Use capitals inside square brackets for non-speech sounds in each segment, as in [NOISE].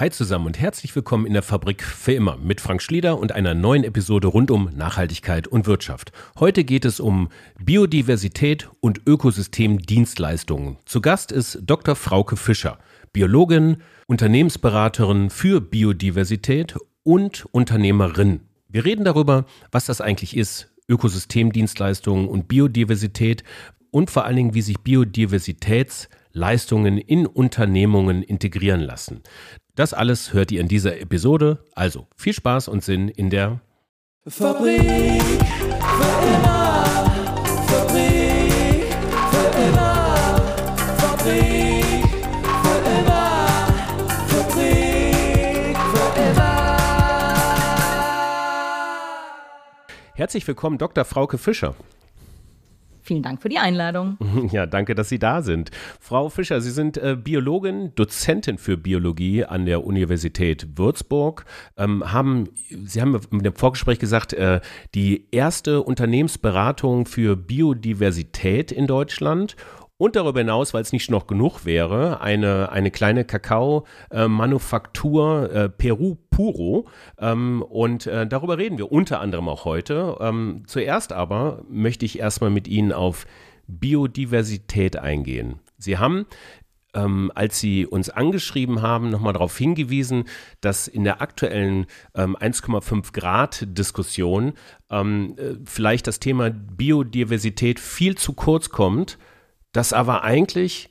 Hi zusammen und herzlich willkommen in der Fabrik für immer mit Frank Schlieder und einer neuen Episode rund um Nachhaltigkeit und Wirtschaft. Heute geht es um Biodiversität und Ökosystemdienstleistungen. Zu Gast ist Dr. Frauke Fischer, Biologin, Unternehmensberaterin für Biodiversität und Unternehmerin. Wir reden darüber, was das eigentlich ist, Ökosystemdienstleistungen und Biodiversität und vor allen Dingen, wie sich Biodiversitätsleistungen in Unternehmungen integrieren lassen. Das alles hört ihr in dieser Episode. Also viel Spaß und Sinn in der Fabrik für immer. Fabrik. Fabrik. Fabrik. Herzlich willkommen, Dr. Frauke Fischer. Vielen Dank für die Einladung. [LAUGHS] Ja, danke, dass Sie da sind. Frau Fischer, Sie sind äh, Biologin, Dozentin für Biologie an der Universität Würzburg. Ähm, haben, Sie haben mit dem Vorgespräch gesagt, äh, die erste Unternehmensberatung für Biodiversität in Deutschland. Und darüber hinaus, weil es nicht noch genug wäre, eine, eine kleine Kakao-Manufaktur äh, Peru Puro. Ähm, und äh, darüber reden wir unter anderem auch heute. Ähm, zuerst aber möchte ich erstmal mit Ihnen auf Biodiversität eingehen. Sie haben ähm, als Sie uns angeschrieben haben, nochmal darauf hingewiesen, dass in der aktuellen ähm, 1,5 Grad Diskussion ähm, äh, vielleicht das Thema Biodiversität viel zu kurz kommt das aber eigentlich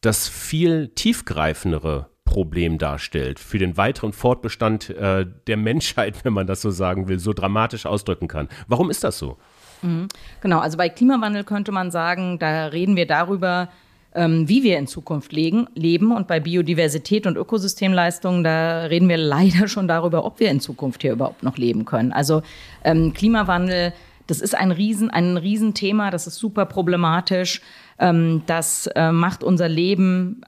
das viel tiefgreifendere Problem darstellt für den weiteren Fortbestand äh, der Menschheit, [LAUGHS] wenn man das so sagen will, so dramatisch ausdrücken kann. Warum ist das so? Mhm. Genau, also bei Klimawandel könnte man sagen, da reden wir darüber, ähm, wie wir in Zukunft leben. Und bei Biodiversität und Ökosystemleistungen, da reden wir leider schon darüber, ob wir in Zukunft hier überhaupt noch leben können. Also ähm, Klimawandel, das ist ein Riesen, ein Riesenthema, das ist super problematisch. Ähm, das äh, macht unser Leben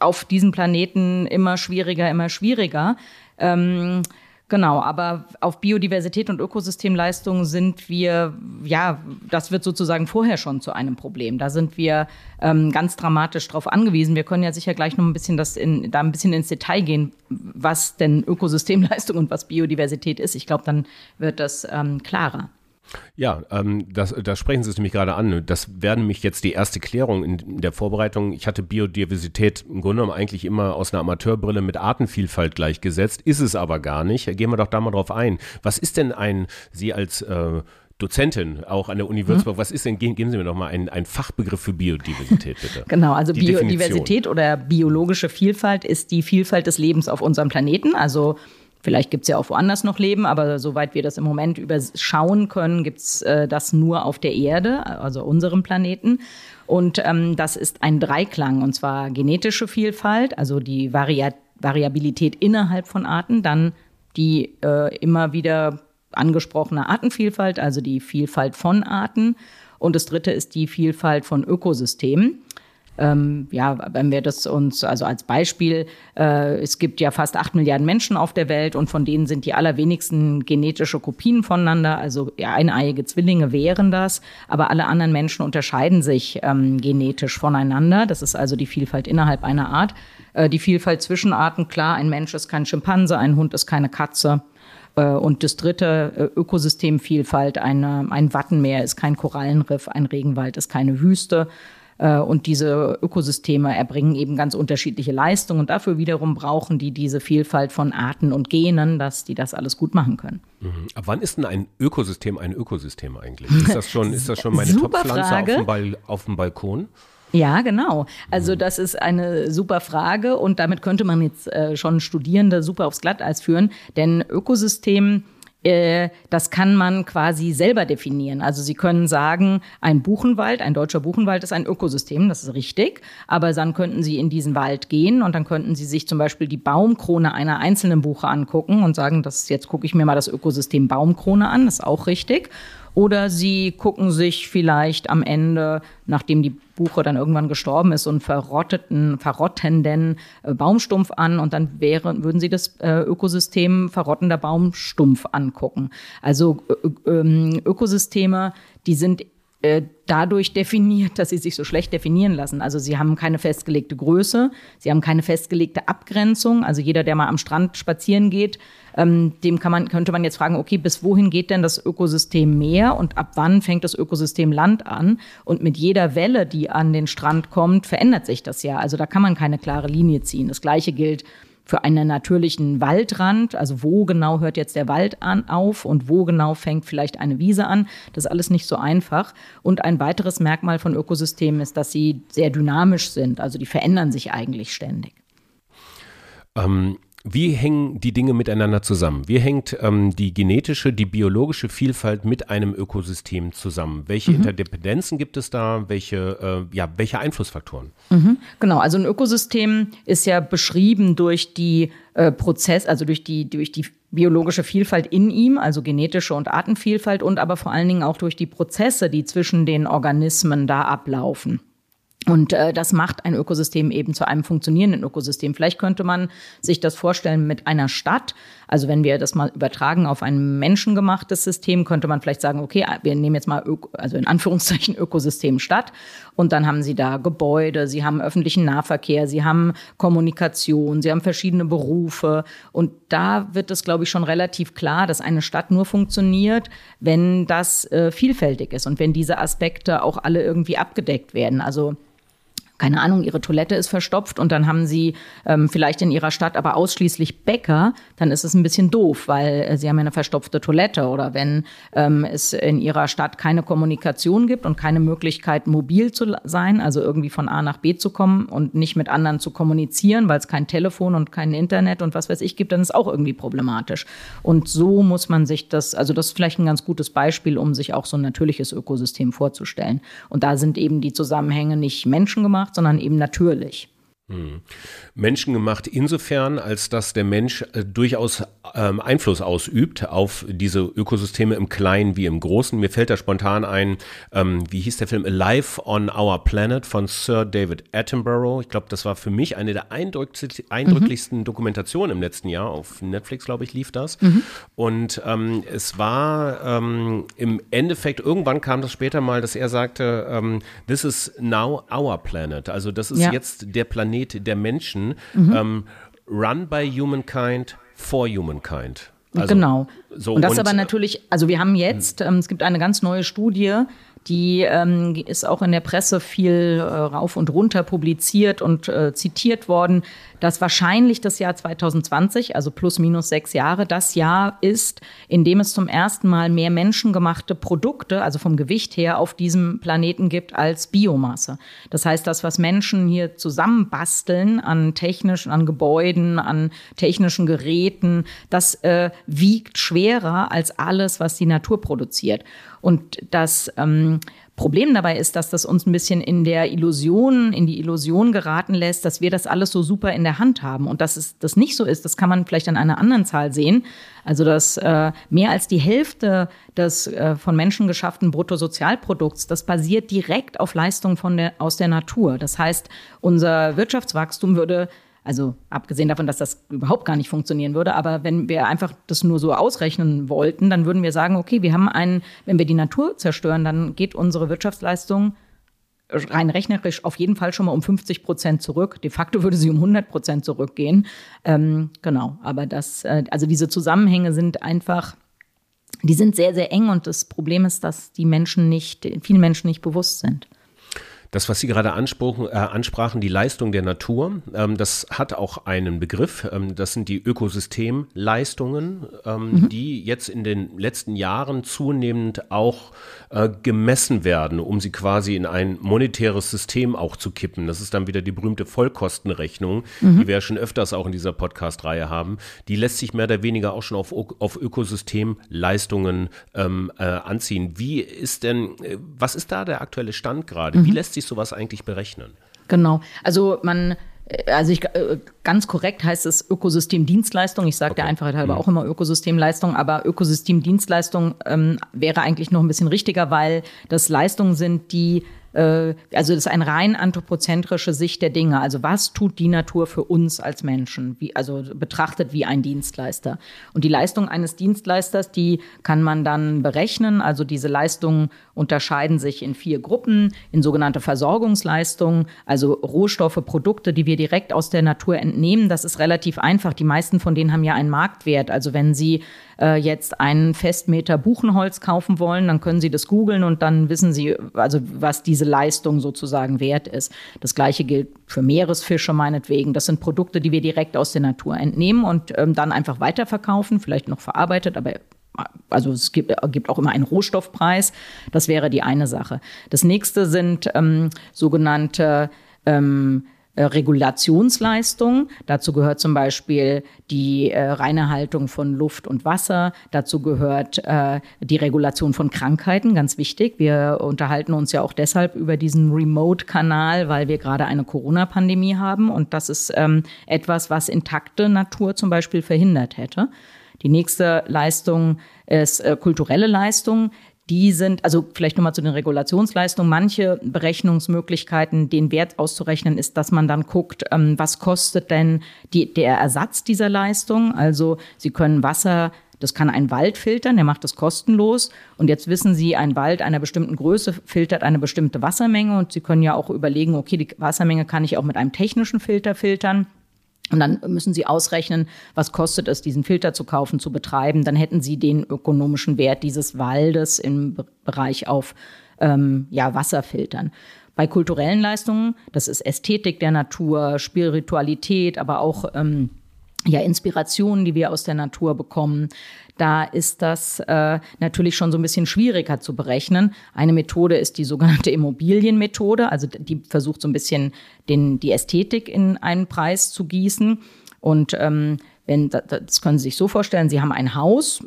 auf diesem Planeten immer schwieriger, immer schwieriger. Ähm, Genau, aber auf Biodiversität und Ökosystemleistungen sind wir, ja, das wird sozusagen vorher schon zu einem Problem. Da sind wir ähm, ganz dramatisch drauf angewiesen. Wir können ja sicher gleich noch ein bisschen das in, da ein bisschen ins Detail gehen, was denn Ökosystemleistung und was Biodiversität ist. Ich glaube, dann wird das ähm, klarer. Ja, ähm, das, das sprechen Sie es nämlich gerade an. Das wäre nämlich jetzt die erste Klärung in der Vorbereitung. Ich hatte Biodiversität im Grunde genommen eigentlich immer aus einer Amateurbrille mit Artenvielfalt gleichgesetzt, ist es aber gar nicht. Gehen wir doch da mal drauf ein. Was ist denn ein, Sie als äh, Dozentin auch an der Uni Würzburg. Mhm. Was ist denn, geben Sie mir noch mal einen, einen Fachbegriff für Biodiversität, bitte. [LAUGHS] Genau, also die Biodiversität Definition. oder biologische Vielfalt ist die Vielfalt des Lebens auf unserem Planeten. Also Vielleicht gibt es ja auch woanders noch Leben, aber soweit wir das im Moment überschauen können, gibt es äh, das nur auf der Erde, also unserem Planeten. Und ähm, das ist ein Dreiklang, und zwar genetische Vielfalt, also die Vari Variabilität innerhalb von Arten, dann die äh, immer wieder angesprochene Artenvielfalt, also die Vielfalt von Arten. Und das dritte ist die Vielfalt von Ökosystemen. Ähm, ja, wenn wir das uns, also als Beispiel, äh, es gibt ja fast acht Milliarden Menschen auf der Welt und von denen sind die allerwenigsten genetische Kopien voneinander, also ja, eineiige Zwillinge wären das, aber alle anderen Menschen unterscheiden sich ähm, genetisch voneinander. Das ist also die Vielfalt innerhalb einer Art. Äh, die Vielfalt zwischen Arten, klar, ein Mensch ist kein Schimpanse, ein Hund ist keine Katze. Äh, und das dritte, äh, Ökosystemvielfalt, eine, ein Wattenmeer ist kein Korallenriff, ein Regenwald ist keine Wüste. Äh, und diese Ökosysteme erbringen eben ganz unterschiedliche Leistungen. Und dafür wiederum brauchen die diese Vielfalt von Arten und Genen, dass die das alles gut machen können. Mhm. Ab wann ist denn ein Ökosystem ein Ökosystem eigentlich? [LAUGHS] Ist das schon, ist das schon meine Top-Pflanze auf, auf dem Balkon? Ja, genau. Also mhm. das ist eine super Frage und damit könnte man jetzt äh, schon Studierende super aufs Glatteis führen, denn Ökosystem das kann man quasi selber definieren. Also Sie können sagen, ein Buchenwald, ein deutscher Buchenwald ist ein Ökosystem, das ist richtig. Aber dann könnten Sie in diesen Wald gehen und dann könnten Sie sich zum Beispiel die Baumkrone einer einzelnen Buche angucken und sagen, das, jetzt gucke ich mir mal das Ökosystem Baumkrone an, das ist auch richtig. Oder sie gucken sich vielleicht am Ende, nachdem die Buche dann irgendwann gestorben ist, so einen verrotteten, verrottenden äh, Baumstumpf an und dann wäre, würden sie das äh, Ökosystem verrottender Baumstumpf angucken. Also äh, ähm, Ökosysteme, die sind äh, dadurch definiert, dass sie sich so schlecht definieren lassen. Also sie haben keine festgelegte Größe, sie haben keine festgelegte Abgrenzung. Also jeder, der mal am Strand spazieren geht, ähm, dem kann man, könnte man jetzt fragen, okay, bis wohin geht denn das Ökosystem Meer und ab wann fängt das Ökosystem Land an? Und mit jeder Welle, die an den Strand kommt, verändert sich das ja. Also da kann man keine klare Linie ziehen. Das gleiche gilt für einen natürlichen Waldrand, also wo genau hört jetzt der Wald an, auf und wo genau fängt vielleicht eine Wiese an, das ist alles nicht so einfach. Und ein weiteres Merkmal von Ökosystemen ist, dass sie sehr dynamisch sind, also die verändern sich eigentlich ständig. Ähm, wie hängen die Dinge miteinander zusammen? Wie hängt ähm, die genetische, die biologische Vielfalt mit einem Ökosystem zusammen? Welche mhm. Interdependenzen gibt es da? Welche, äh, ja, welche Einflussfaktoren? Mhm. Genau, also ein Ökosystem ist ja beschrieben durch die äh, Prozess, also durch die, durch die biologische Vielfalt in ihm, also genetische und Artenvielfalt und aber vor allen Dingen auch durch die Prozesse, die zwischen den Organismen da ablaufen. Und äh, das macht ein Ökosystem eben zu einem funktionierenden Ökosystem. Vielleicht könnte man sich das vorstellen mit einer Stadt. Also wenn wir das mal übertragen auf ein menschengemachtes System, könnte man vielleicht sagen, okay, wir nehmen jetzt mal, Öko, also in Anführungszeichen [LAUGHS] Ökosystem Stadt. Und dann haben Sie da Gebäude, Sie haben öffentlichen Nahverkehr, Sie haben Kommunikation, Sie haben verschiedene Berufe. Und da wird es, glaube ich, schon relativ klar, dass eine Stadt nur funktioniert, wenn das äh, vielfältig ist und wenn diese Aspekte auch alle irgendwie abgedeckt werden. Also keine Ahnung, ihre Toilette ist verstopft und dann haben sie ähm, vielleicht in ihrer Stadt aber ausschließlich Bäcker, dann ist es ein bisschen doof, weil äh, sie haben ja eine verstopfte Toilette. Oder wenn ähm, es in ihrer Stadt keine Kommunikation gibt und keine Möglichkeit, mobil zu sein, also irgendwie von A nach B zu kommen und nicht mit anderen zu kommunizieren, weil es kein Telefon und kein Internet und was weiß ich gibt, dann ist auch irgendwie problematisch. Und so muss man sich das, also das ist vielleicht ein ganz gutes Beispiel, um sich auch so ein natürliches Ökosystem vorzustellen. Und da sind eben die Zusammenhänge nicht menschengemacht, gemacht, sondern eben natürlich. Menschengemacht insofern, als dass der Mensch äh, durchaus ähm, Einfluss ausübt auf diese Ökosysteme im Kleinen wie im Großen. Mir fällt da spontan ein, ähm, wie hieß der Film Alive on Our Planet von Sir David Attenborough. Ich glaube, das war für mich eine der eindrücklichsten mhm. Dokumentationen im letzten Jahr. Auf Netflix, glaube ich, lief das. Mhm. Und ähm, es war ähm, im Endeffekt, irgendwann kam das später mal, dass er sagte, ähm, This is now our planet. Also das ist ja. jetzt der Planet Planet der Menschen, mhm. ähm, run by humankind, for humankind. Also, genau. So, und das und, aber natürlich, also wir haben jetzt, ähm, es gibt eine ganz neue Studie, die ähm, ist auch in der Presse viel äh, rauf und runter publiziert und äh, zitiert worden, dass wahrscheinlich das Jahr 2020, also plus minus sechs Jahre, das Jahr ist, in dem es zum ersten Mal mehr menschengemachte Produkte, also vom Gewicht her, auf diesem Planeten gibt als Biomasse. Das heißt, das, was Menschen hier zusammenbasteln an technischen, an Gebäuden, an technischen Geräten, das äh, wiegt schwerer als alles, was die Natur produziert. Und das ähm, Problem dabei ist, dass das uns ein bisschen in der Illusion, in die Illusion geraten lässt, dass wir das alles so super in der Hand haben. Und dass es das nicht so ist, das kann man vielleicht an einer anderen Zahl sehen. Also, dass äh, mehr als die Hälfte des äh, von Menschen geschafften Bruttosozialprodukts, das basiert direkt auf Leistungen von der, aus der Natur. Das heißt, unser Wirtschaftswachstum würde also abgesehen davon, dass das überhaupt gar nicht funktionieren würde, aber wenn wir einfach das nur so ausrechnen wollten, dann würden wir sagen, okay, wir haben einen, wenn wir die Natur zerstören, dann geht unsere Wirtschaftsleistung rein rechnerisch auf jeden Fall schon mal um 50 Prozent zurück. De facto würde sie um 100 Prozent zurückgehen. Ähm, genau, aber das, äh, also diese Zusammenhänge sind einfach, die sind sehr, sehr eng und das Problem ist, dass die Menschen nicht, viele Menschen nicht bewusst sind. Das, was Sie gerade ansprachen, äh, ansprachen die Leistung der Natur, ähm, das hat auch einen Begriff. Ähm, das sind die Ökosystemleistungen, ähm, mhm. die jetzt in den letzten Jahren zunehmend auch äh, gemessen werden, um sie quasi in ein monetäres System auch zu kippen. Das ist dann wieder die berühmte Vollkostenrechnung, mhm. die wir ja schon öfters auch in dieser Podcast-Reihe haben. Die lässt sich mehr oder weniger auch schon auf, auf Ökosystemleistungen ähm, äh, anziehen. Wie ist denn, äh, was ist da der aktuelle Stand gerade? Mhm. Wie lässt sich sich sowas eigentlich berechnen? Genau. Also man äh, also ich, äh, ganz korrekt heißt es Ökosystemdienstleistung. Ich sage okay. der Einfachheit halber mhm. auch immer Ökosystemleistung, aber Ökosystemdienstleistung ähm, wäre eigentlich noch ein bisschen richtiger, weil das Leistungen sind, die äh, also das ist eine rein anthropozentrische Sicht der Dinge. Also was tut die Natur für uns als Menschen? Wie, also betrachtet wie ein Dienstleister. Und die Leistung eines Dienstleisters, die kann man dann berechnen. Also diese Leistungen unterscheiden sich in vier Gruppen, in sogenannte Versorgungsleistungen, also Rohstoffe, Produkte, die wir direkt aus der Natur entnehmen. Das ist relativ einfach. Die meisten von denen haben ja einen Marktwert. Also wenn Sie äh, jetzt einen Festmeter Buchenholz kaufen wollen, dann können Sie das googeln und dann wissen Sie, also was diese Leistung sozusagen wert ist. Das gleiche gilt für Meeresfische meinetwegen. Das sind Produkte, die wir direkt aus der Natur entnehmen und ähm, dann einfach weiterverkaufen, vielleicht noch verarbeitet, aber also es gibt, gibt, auch immer einen Rohstoffpreis. Das wäre die eine Sache. Das nächste sind ähm, sogenannte ähm, äh, Regulationsleistung. Dazu gehört zum Beispiel die äh, reine Haltung von Luft und Wasser. Dazu gehört äh, die Regulation von Krankheiten, ganz wichtig. Wir unterhalten uns ja auch deshalb über diesen Remote-Kanal, weil wir gerade eine Corona-Pandemie haben. Und das ist ähm, etwas, was intakte Natur zum Beispiel verhindert hätte. Die nächste Leistung ist äh, kulturelle Leistung die sind, also vielleicht nochmal zu den Regulationsleistungen, manche Berechnungsmöglichkeiten, den Wert auszurechnen, ist, dass man dann guckt, ähm, was kostet denn die, der Ersatz dieser Leistung. Also Sie können Wasser das kann ein Wald filtern, der macht das kostenlos. Und jetzt wissen Sie, ein Wald einer bestimmten Größe filtert eine bestimmte Wassermenge. Und Sie können ja auch überlegen, okay, die Wassermenge kann ich auch mit einem technischen Filter filtern. Und dann müssen Sie ausrechnen, was kostet es, diesen Filter zu kaufen, zu betreiben. Dann hätten Sie den ökonomischen Wert dieses Waldes im Bereich auf ähm, ja, Wasserfiltern. Bei kulturellen Leistungen, das ist Ästhetik der Natur, Spiritualität, aber auch ähm, ja, Inspirationen, die wir aus der Natur bekommen. Da ist das äh, natürlich schon so ein bisschen schwieriger zu berechnen. Eine Methode ist die sogenannte Immobilienmethode, also die versucht so ein bisschen den, die Ästhetik in einen Preis zu gießen. Und ähm, wenn, das können Sie sich so vorstellen, Sie haben ein Haus,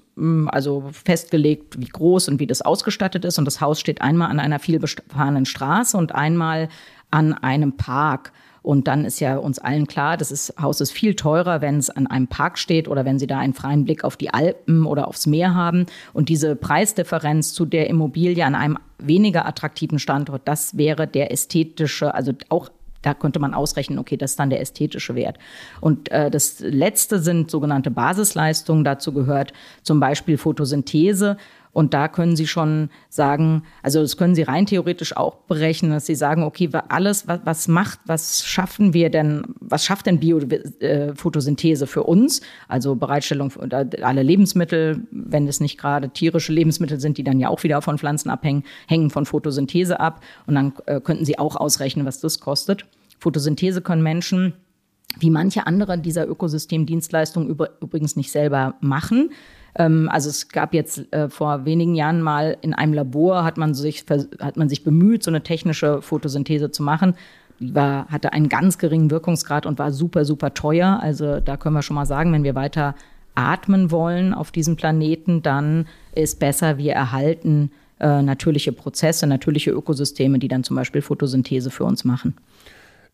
also festgelegt, wie groß und wie das ausgestattet ist. Und das Haus steht einmal an einer vielbefahrenen Straße und einmal an einem Park. Und dann ist ja uns allen klar, das ist, Haus ist viel teurer, wenn es an einem Park steht oder wenn Sie da einen freien Blick auf die Alpen oder aufs Meer haben. Und diese Preisdifferenz zu der Immobilie an einem weniger attraktiven Standort, das wäre der ästhetische, also auch da könnte man ausrechnen, okay, das ist dann der ästhetische Wert. Und äh, das letzte sind sogenannte Basisleistungen. Dazu gehört zum Beispiel Photosynthese. Und da können Sie schon sagen, also das können Sie rein theoretisch auch berechnen, dass Sie sagen, okay, alles, was, was macht, was schaffen wir denn, was schafft denn Biophotosynthese äh, für uns? Also Bereitstellung aller Lebensmittel, wenn es nicht gerade tierische Lebensmittel sind, die dann ja auch wieder von Pflanzen abhängen, hängen von Photosynthese ab. Und dann äh, könnten Sie auch ausrechnen, was das kostet. Photosynthese können Menschen wie manche andere dieser Ökosystemdienstleistungen übrigens nicht selber machen. Ähm, also es gab jetzt äh, vor wenigen Jahren mal in einem Labor, hat man, sich, hat man sich bemüht, so eine technische Photosynthese zu machen. Die war, hatte einen ganz geringen Wirkungsgrad und war super, super teuer. Also da können wir schon mal sagen, wenn wir weiter atmen wollen auf diesem Planeten, dann ist besser, wir erhalten äh, natürliche Prozesse, natürliche Ökosysteme, die dann zum Beispiel Photosynthese für uns machen.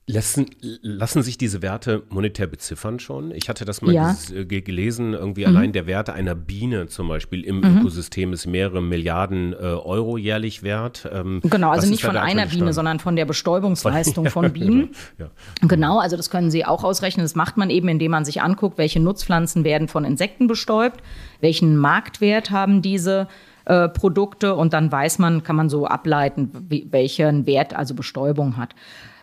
Lassen, lassen sich diese Werte monetär beziffern schon? Ich hatte das mal ja. äh, gelesen, irgendwie mhm. allein der Wert einer Biene zum Beispiel im mhm. Ökosystem ist mehrere Milliarden äh, Euro jährlich wert. Ähm, genau, also nicht von einer Biene, sondern von der Bestäubungsleistung von, [LAUGHS] ja, von Bienen. Genau, ja. genau, also das können Sie auch ausrechnen. Das macht man eben, indem man sich anguckt, welche Nutzpflanzen werden von Insekten bestäubt, welchen Marktwert haben diese äh, Produkte und dann weiß man, kann man so ableiten, welchen Wert also Bestäubung hat.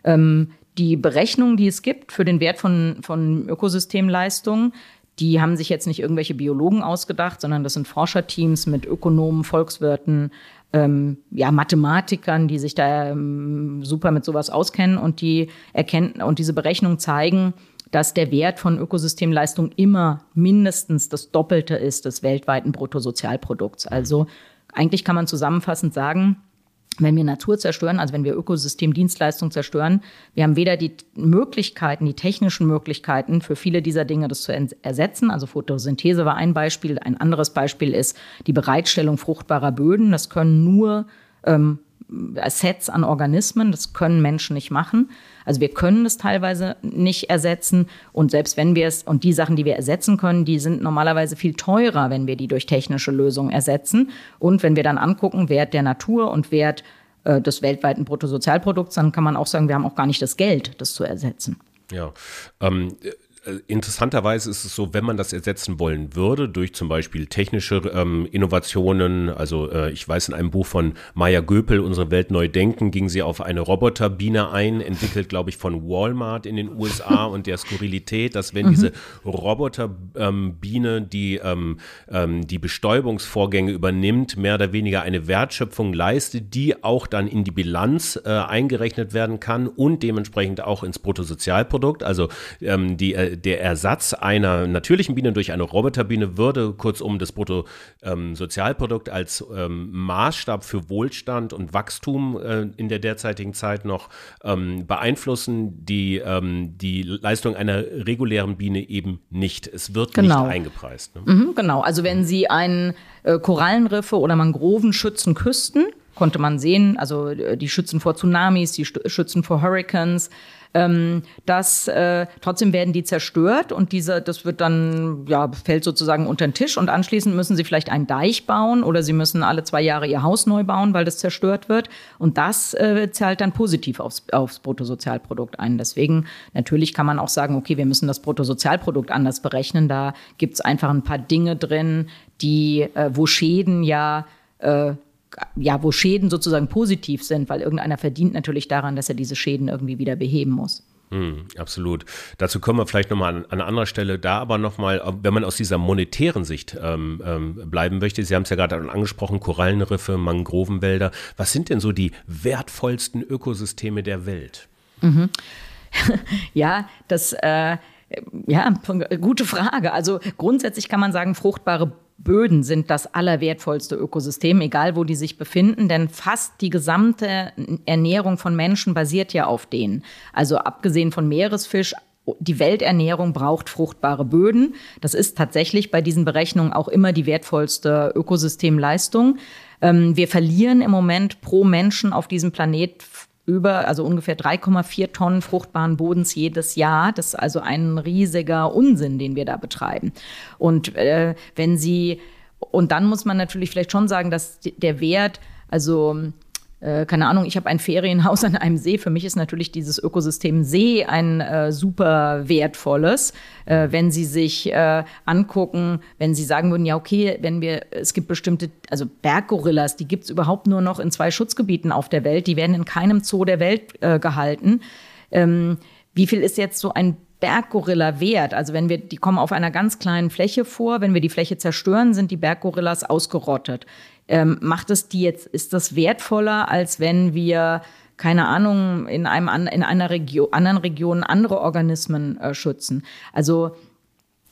Ähm, die Berechnungen, die es gibt für den Wert von, von Ökosystemleistungen, die haben sich jetzt nicht irgendwelche Biologen ausgedacht, sondern das sind Forscherteams mit Ökonomen, Volkswirten, ähm, ja, Mathematikern, die sich da ähm, super mit sowas auskennen und die erkennen und diese Berechnungen zeigen, dass der Wert von Ökosystemleistung immer mindestens das Doppelte ist des weltweiten Bruttosozialprodukts. Also eigentlich kann man zusammenfassend sagen, wenn wir Natur zerstören, also wenn wir Ökosystemdienstleistungen zerstören, wir haben weder die Möglichkeiten, die technischen Möglichkeiten für viele dieser Dinge, das zu ersetzen. Also Photosynthese war ein Beispiel. Ein anderes Beispiel ist die Bereitstellung fruchtbarer Böden. Das können nur ähm, Sets an Organismen. Das können Menschen nicht machen. Also wir können es teilweise nicht ersetzen. Und selbst wenn wir es, und die Sachen, die wir ersetzen können, die sind normalerweise viel teurer, wenn wir die durch technische Lösungen ersetzen. Und wenn wir dann angucken, Wert der Natur und Wert äh, des weltweiten Bruttosozialprodukts, dann kann man auch sagen, wir haben auch gar nicht das Geld, das zu ersetzen. Ja, ähm, äh, interessanterweise ist es so, wenn man das ersetzen wollen würde durch zum Beispiel technische ähm, Innovationen, also äh, ich weiß in einem Buch von Maya Göpel, Unsere Welt neu denken, ging sie auf eine Roboterbiene ein, entwickelt glaube ich von Walmart in den USA [LAUGHS] und der Skurrilität, dass wenn mhm. diese Roboterbiene ähm, die, ähm, ähm, die Bestäubungsvorgänge übernimmt, mehr oder weniger eine Wertschöpfung leistet, die auch dann in die Bilanz äh, eingerechnet werden kann und dementsprechend auch ins Bruttosozialprodukt, also ähm, die äh, der Ersatz einer natürlichen Biene durch eine Roboterbiene würde kurzum das Bruttosozialprodukt ähm, als ähm, Maßstab für Wohlstand und Wachstum äh, in der derzeitigen Zeit noch ähm, beeinflussen, die, ähm, die Leistung einer regulären Biene eben nicht. Es wird genau. nicht eingepreist. Ne? Mhm, genau, also wenn Sie einen äh, Korallenriffe oder Mangroven schützen Küsten, konnte man sehen, also äh, die schützen vor Tsunamis, die schützen vor Hurricanes, ähm, das äh, trotzdem werden die zerstört und diese, das wird dann, ja, fällt sozusagen unter den Tisch und anschließend müssen sie vielleicht einen Deich bauen oder sie müssen alle zwei Jahre ihr Haus neu bauen, weil das zerstört wird. Und das äh, zahlt dann positiv aufs, aufs Bruttosozialprodukt ein. Deswegen, natürlich kann man auch sagen, okay, wir müssen das Bruttosozialprodukt anders berechnen. Da gibt es einfach ein paar Dinge drin, die, äh, wo Schäden ja äh, ja, wo Schäden sozusagen positiv sind, weil irgendeiner verdient natürlich daran, dass er diese Schäden irgendwie wieder beheben muss. Hm, absolut. Dazu kommen wir vielleicht nochmal an, an einer anderen Stelle. Da aber nochmal, wenn man aus dieser monetären Sicht ähm, ähm, bleiben möchte, Sie haben es ja gerade angesprochen, Korallenriffe, Mangrovenwälder. Was sind denn so die wertvollsten Ökosysteme der Welt? Mhm. [LAUGHS] ja, das, äh, ja, gute Frage. Also grundsätzlich kann man sagen, fruchtbare Böden sind das allerwertvollste Ökosystem, egal wo die sich befinden, denn fast die gesamte Ernährung von Menschen basiert ja auf denen. Also abgesehen von Meeresfisch, die Welternährung braucht fruchtbare Böden. Das ist tatsächlich bei diesen Berechnungen auch immer die wertvollste Ökosystemleistung. Ähm, wir verlieren im Moment pro Menschen auf diesem Planet über, also ungefähr 3,4 Tonnen fruchtbaren Bodens jedes Jahr. Das ist also ein riesiger Unsinn, den wir da betreiben. Und äh, wenn Sie, und dann muss man natürlich vielleicht schon sagen, dass der Wert, also äh, keine Ahnung, ich habe ein Ferienhaus [LAUGHS] an einem See. Für mich ist natürlich dieses Ökosystem See ein äh, super wertvolles. Äh, wenn Sie sich äh, angucken, wenn Sie sagen würden, ja, okay, wenn wir, es gibt bestimmte, also Berggorillas, die gibt es überhaupt nur noch in zwei Schutzgebieten auf der Welt, die werden in keinem Zoo der Welt äh, gehalten. Ähm, wie viel ist jetzt so ein Berggorilla wert? Also wenn wir, die kommen auf einer ganz kleinen Fläche vor, wenn wir die Fläche zerstören, sind die Berggorillas ausgerottet. Ähm, macht es die jetzt, ist das wertvoller, als wenn wir keine Ahnung, in einem in einer Region, anderen Region andere Organismen äh, schützen. Also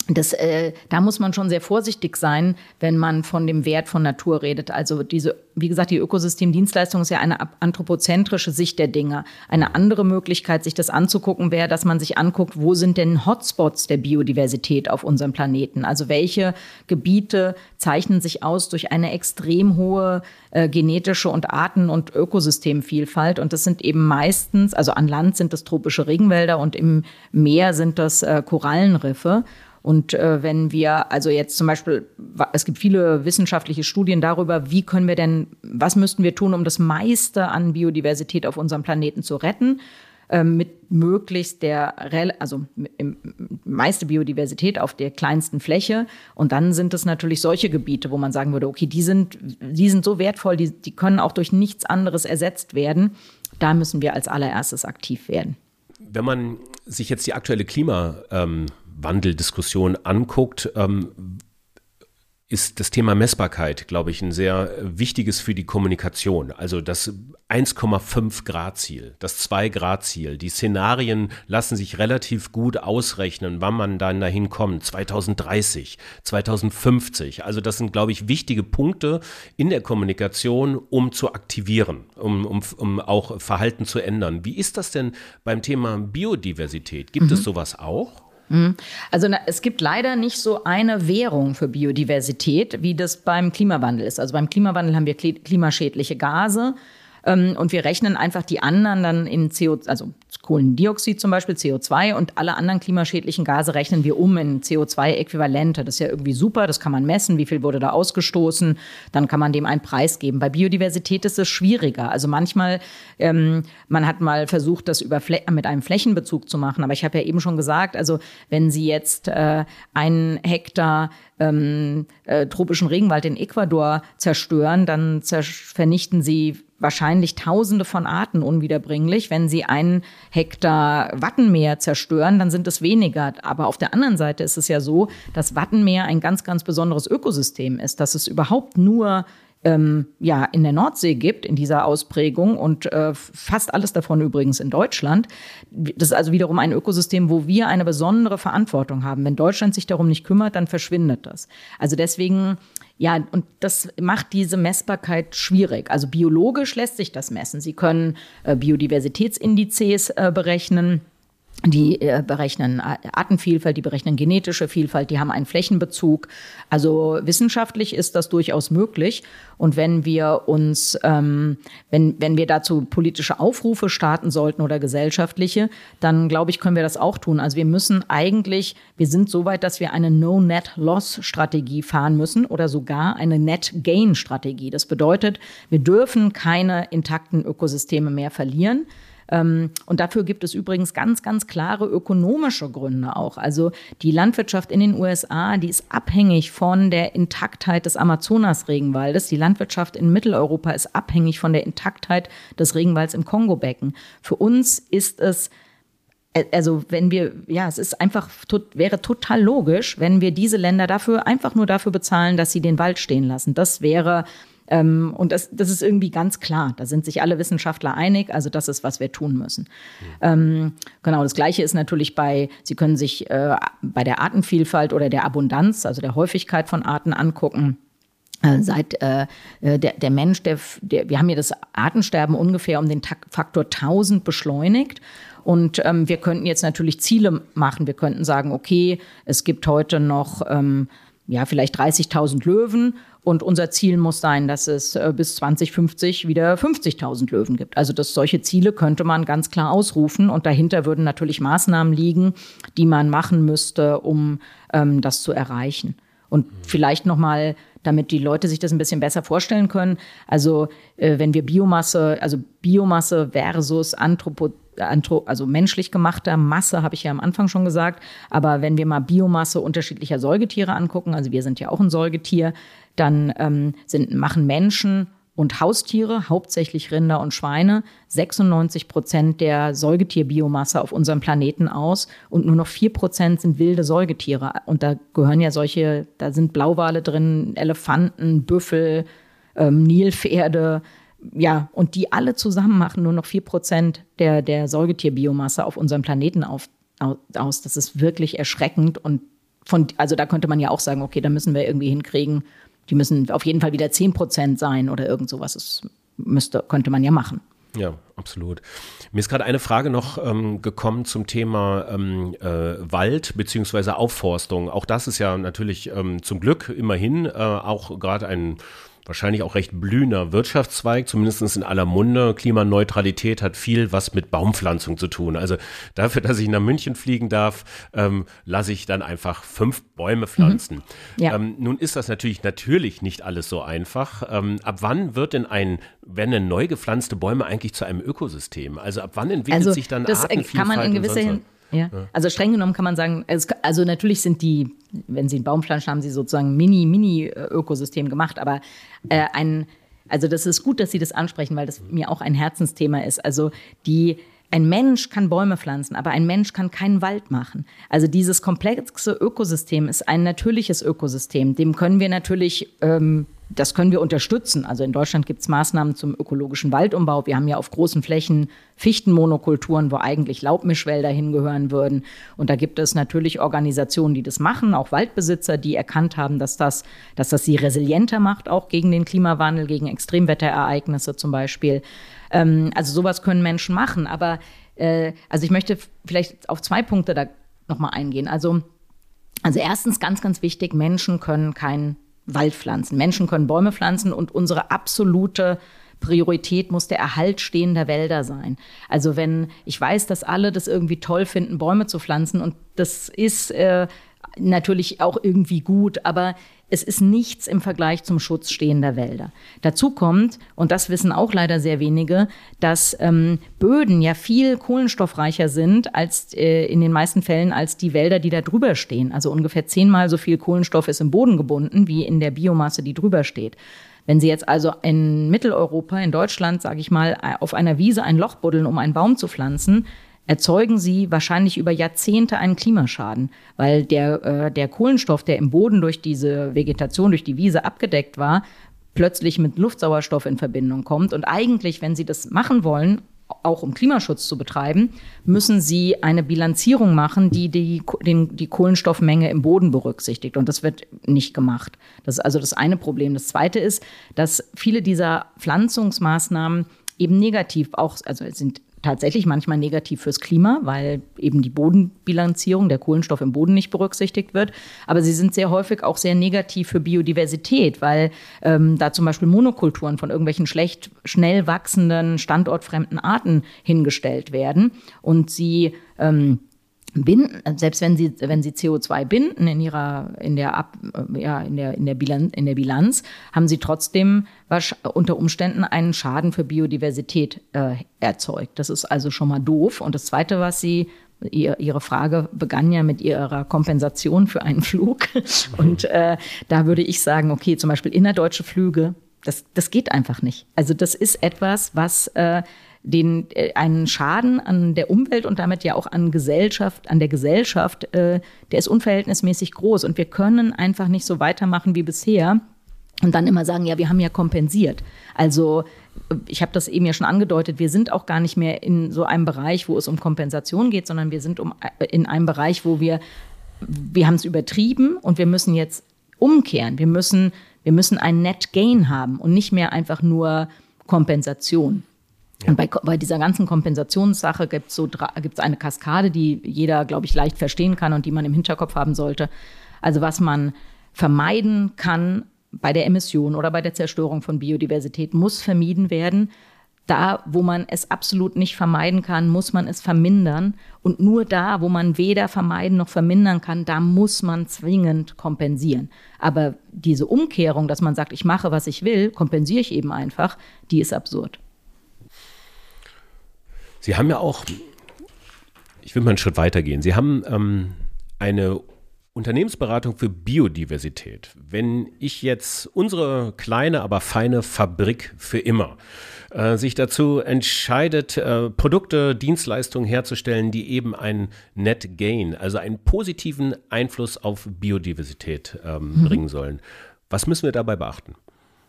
das, äh, da muss man schon sehr vorsichtig sein, wenn man von dem Wert von Natur redet. Also diese, wie gesagt, die Ökosystemdienstleistung ist ja eine anthropozentrische Sicht der Dinge. Eine andere Möglichkeit, sich das anzugucken, wäre, dass man sich anguckt, wo sind denn Hotspots der Biodiversität auf unserem Planeten? Also welche Gebiete zeichnen sich aus durch eine extrem hohe äh, genetische und Arten- und Ökosystemvielfalt? Und das sind eben meistens, also an Land sind das tropische Regenwälder und im Meer sind das äh, Korallenriffe. Und äh, wenn wir, also jetzt zum Beispiel, es gibt viele wissenschaftliche Studien darüber, wie können wir denn, was müssten wir tun, um das meiste an Biodiversität auf unserem Planeten zu retten? Äh, mit möglichst der, also meiste Biodiversität auf der kleinsten Fläche. Und dann sind es natürlich solche Gebiete, wo man sagen würde, okay, die sind, die sind so wertvoll, die, die können auch durch nichts anderes ersetzt werden. Da müssen wir als allererstes aktiv werden. Wenn man sich jetzt die aktuelle Klima ähm Wandeldiskussion anguckt, ähm, ist das Thema Messbarkeit, glaube ich, ein sehr wichtiges für die Kommunikation. Also das 1,5 Grad Ziel, das 2 Grad Ziel. Die Szenarien lassen sich relativ gut ausrechnen, wann man dann dahin kommt. 2030, 2050. Also das sind, glaube ich, wichtige Punkte in der Kommunikation, um zu aktivieren, um, um, um auch Verhalten zu ändern. Wie ist das denn beim Thema Biodiversität? Gibt mhm. es sowas auch? Mhm. Also es gibt leider nicht so eine Währung für Biodiversität, wie das beim Klimawandel ist. Also beim Klimawandel haben wir klimaschädliche Gase ähm, und wir rechnen einfach die anderen dann in CO, also Kohlendioxid zum Beispiel, CO2 und alle anderen klimaschädlichen Gase rechnen wir um in CO2-Äquivalente. Das ist ja irgendwie super, das kann man messen, wie viel wurde da ausgestoßen, dann kann man dem einen Preis geben. Bei Biodiversität ist es schwieriger. Also manchmal, ähm, man hat mal versucht, das über mit einem Flächenbezug zu machen, aber ich habe ja eben schon gesagt, also wenn Sie jetzt äh, einen Hektar ähm, äh, tropischen Regenwald in Ecuador zerstören, dann vernichten sie wahrscheinlich Tausende von Arten unwiederbringlich. Wenn sie einen Hektar Wattenmeer zerstören, dann sind es weniger. Aber auf der anderen Seite ist es ja so, dass Wattenmeer ein ganz, ganz besonderes Ökosystem ist, dass es überhaupt nur ähm, ja, in der Nordsee gibt, in dieser Ausprägung und äh, fast alles davon übrigens in Deutschland. Das ist also wiederum ein Ökosystem, wo wir eine besondere Verantwortung haben. Wenn Deutschland sich darum nicht kümmert, dann verschwindet das. Also deswegen ja, und das macht diese Messbarkeit schwierig. Also biologisch lässt sich das messen. Sie können äh, Biodiversitätsindizes äh, berechnen. Die äh, berechnen Artenvielfalt, die berechnen genetische Vielfalt, die haben einen Flächenbezug. Also wissenschaftlich ist das durchaus möglich. Und wenn wir uns, ähm, wenn, wenn wir dazu politische Aufrufe starten sollten oder gesellschaftliche, dann glaube ich, können wir das auch tun. Also wir müssen eigentlich, wir sind so weit, dass wir eine No-Net-Loss-Strategie fahren müssen oder sogar eine Net-Gain-Strategie. Das bedeutet, wir dürfen keine intakten Ökosysteme mehr verlieren. Ähm, und dafür gibt es übrigens ganz, ganz klare ökonomische Gründe auch. Also die Landwirtschaft in den USA, die ist abhängig von der Intaktheit des Amazonas-Regenwaldes. Die Landwirtschaft in Mitteleuropa ist abhängig von der Intaktheit des Regenwalds im Kongo-Becken. Für uns ist es äh, also wenn wir, ja, es ist einfach, wäre total logisch, wenn wir diese Länder dafür, einfach nur dafür bezahlen, dass sie den Wald stehen lassen. Das wäre ähm, und das, das ist irgendwie ganz klar. Da sind sich alle Wissenschaftler einig. Also das ist, was wir tun müssen. Ähm, genau, das Gleiche ist natürlich bei, Sie können sich äh, bei der Artenvielfalt oder der Abundanz, also der Häufigkeit von Arten angucken. Äh, seit äh, äh der, der Mensch, der, der, wir haben hier das Artensterben ungefähr um den Faktor 1000 beschleunigt. Und ähm, wir könnten jetzt natürlich Ziele machen. Wir könnten sagen, okay, es gibt heute noch ähm, ja, vielleicht 30.000 Löwen und unser Ziel muss sein, dass es äh, bis 2050 wieder 50.000 Löwen gibt. Also dass solche Ziele könnte man ganz klar ausrufen und dahinter würden natürlich Maßnahmen liegen, die man machen müsste, um ähm, das zu erreichen. Und vielleicht noch mal, damit die Leute sich das ein bisschen besser vorstellen können. Also äh, wenn wir Biomasse, also Biomasse versus Anthropo also menschlich gemachter Masse, habe ich ja am Anfang schon gesagt. Aber wenn wir mal Biomasse unterschiedlicher Säugetiere angucken, also wir sind ja auch ein Säugetier, dann ähm, sind, machen Menschen und Haustiere, hauptsächlich Rinder und Schweine, 96 Prozent der Säugetierbiomasse auf unserem Planeten aus und nur noch vier Prozent sind wilde Säugetiere. Und da gehören ja solche, da sind Blauwale drin, Elefanten, Büffel, ähm, Nilpferde, ja, und die alle zusammen machen nur noch vier Prozent der, der Säugetierbiomasse auf unserem Planeten auf, aus. Das ist wirklich erschreckend und von, also da könnte man ja auch sagen, okay, da müssen wir irgendwie hinkriegen, die müssen auf jeden Fall wieder 10 Prozent sein oder irgend sowas. Das müsste, könnte man ja machen. Ja, absolut. Mir ist gerade eine Frage noch ähm, gekommen zum Thema ähm, äh, Wald bzw. Aufforstung. Auch das ist ja natürlich ähm, zum Glück immerhin äh, auch gerade ein wahrscheinlich auch recht blühender Wirtschaftszweig, zumindest in aller Munde. Klimaneutralität hat viel was mit Baumpflanzung zu tun. Also dafür, dass ich nach München fliegen darf, ähm, lasse ich dann einfach fünf Bäume pflanzen. Mhm. Ja. Ähm, nun ist das natürlich natürlich nicht alles so einfach. Ähm, ab wann wird denn ein, werden denn neu gepflanzte Bäume eigentlich zu einem Ökosystem? Also ab wann entwickelt also sich dann das Artenvielfalt kann man in gewisser Hin ja. Also streng genommen kann man sagen, also natürlich sind die, wenn sie einen Baum pflanzen, haben sie sozusagen mini, mini Ökosystem gemacht, aber äh, ein, also das ist gut, dass Sie das ansprechen, weil das mir auch ein Herzensthema ist. Also die ein Mensch kann Bäume pflanzen, aber ein Mensch kann keinen Wald machen. Also dieses komplexe Ökosystem ist ein natürliches Ökosystem. Dem können wir natürlich ähm, das können wir unterstützen. Also in Deutschland gibt es Maßnahmen zum ökologischen Waldumbau. Wir haben ja auf großen Flächen Fichtenmonokulturen, wo eigentlich Laubmischwälder hingehören würden. Und da gibt es natürlich Organisationen, die das machen, auch Waldbesitzer, die erkannt haben, dass das, dass das sie resilienter macht, auch gegen den Klimawandel, gegen Extremwetterereignisse zum Beispiel. Ähm, also sowas können Menschen machen. Aber äh, also ich möchte vielleicht auf zwei Punkte da nochmal eingehen. Also, also erstens ganz, ganz wichtig, Menschen können kein Wald pflanzen. Menschen können Bäume pflanzen und unsere absolute Priorität muss der Erhalt stehender Wälder sein. Also wenn ich weiß, dass alle das irgendwie toll finden, Bäume zu pflanzen und das ist äh, natürlich auch irgendwie gut, aber es ist nichts im Vergleich zum Schutz stehender Wälder. Dazu kommt, und das wissen auch leider sehr wenige, dass ähm, Böden ja viel kohlenstoffreicher sind als äh, in den meisten Fällen als die Wälder, die da drüber stehen. Also ungefähr zehnmal so viel Kohlenstoff ist im Boden gebunden wie in der Biomasse, die drüber steht. Wenn Sie jetzt also in Mitteleuropa, in Deutschland, sage ich mal, auf einer Wiese ein Loch buddeln, um einen Baum zu pflanzen, erzeugen sie wahrscheinlich über Jahrzehnte einen Klimaschaden, weil der, äh, der Kohlenstoff, der im Boden durch diese Vegetation, durch die Wiese abgedeckt war, plötzlich mit Luftsauerstoff in Verbindung kommt. Und eigentlich, wenn sie das machen wollen, auch um Klimaschutz zu betreiben, müssen sie eine Bilanzierung machen, die die, den, die Kohlenstoffmenge im Boden berücksichtigt. Und das wird nicht gemacht. Das ist also das eine Problem. Das zweite ist, dass viele dieser Pflanzungsmaßnahmen eben negativ auch, also sind tatsächlich manchmal negativ fürs Klima, weil eben die Bodenbilanzierung, der Kohlenstoff im Boden nicht berücksichtigt wird. Aber sie sind sehr häufig auch sehr negativ für Biodiversität, weil ähm, da zum Beispiel Monokulturen von irgendwelchen schlecht, schnell wachsenden, standortfremden Arten hingestellt werden und sie ähm, binden, selbst wenn sie, wenn sie CO2 binden in ihrer, in der, Ab, ja, in der, in der, Bilanz, in der Bilanz, haben sie trotzdem unter Umständen einen Schaden für Biodiversität äh, erzeugt. Das ist also schon mal doof. Und das Zweite, was sie Ihre Frage begann ja mit Ihrer Kompensation für einen Flug. [LAUGHS] Und äh, da würde ich sagen, okay, zum Beispiel innerdeutsche Flüge, das, das geht einfach nicht. Also das ist etwas, was äh, den, äh, einen Schaden an der Umwelt und damit ja auch an Gesellschaft, an der Gesellschaft, äh, der ist unverhältnismäßig groß. Und wir können einfach nicht so weitermachen wie bisher und dann immer sagen, ja, wir haben ja kompensiert. Also ich habe das eben ja schon angedeutet, wir sind auch gar nicht mehr in so einem Bereich, wo es um Kompensation geht, sondern wir sind um, äh, in einem Bereich, wo wir, wir haben es übertrieben und wir müssen jetzt umkehren. Wir müssen, wir müssen ein Net Gain haben und nicht mehr einfach nur Kompensation. Und bei, bei dieser ganzen Kompensationssache gibt es so, gibt's eine Kaskade, die jeder, glaube ich, leicht verstehen kann und die man im Hinterkopf haben sollte. Also was man vermeiden kann bei der Emission oder bei der Zerstörung von Biodiversität, muss vermieden werden. Da, wo man es absolut nicht vermeiden kann, muss man es vermindern. Und nur da, wo man weder vermeiden noch vermindern kann, da muss man zwingend kompensieren. Aber diese Umkehrung, dass man sagt, ich mache, was ich will, kompensiere ich eben einfach, die ist absurd. Sie haben ja auch, ich will mal einen Schritt weiter gehen. Sie haben ähm, eine Unternehmensberatung für Biodiversität. Wenn ich jetzt unsere kleine, aber feine Fabrik für immer äh, sich dazu entscheidet, äh, Produkte, Dienstleistungen herzustellen, die eben einen Net Gain, also einen positiven Einfluss auf Biodiversität ähm, mhm. bringen sollen, was müssen wir dabei beachten?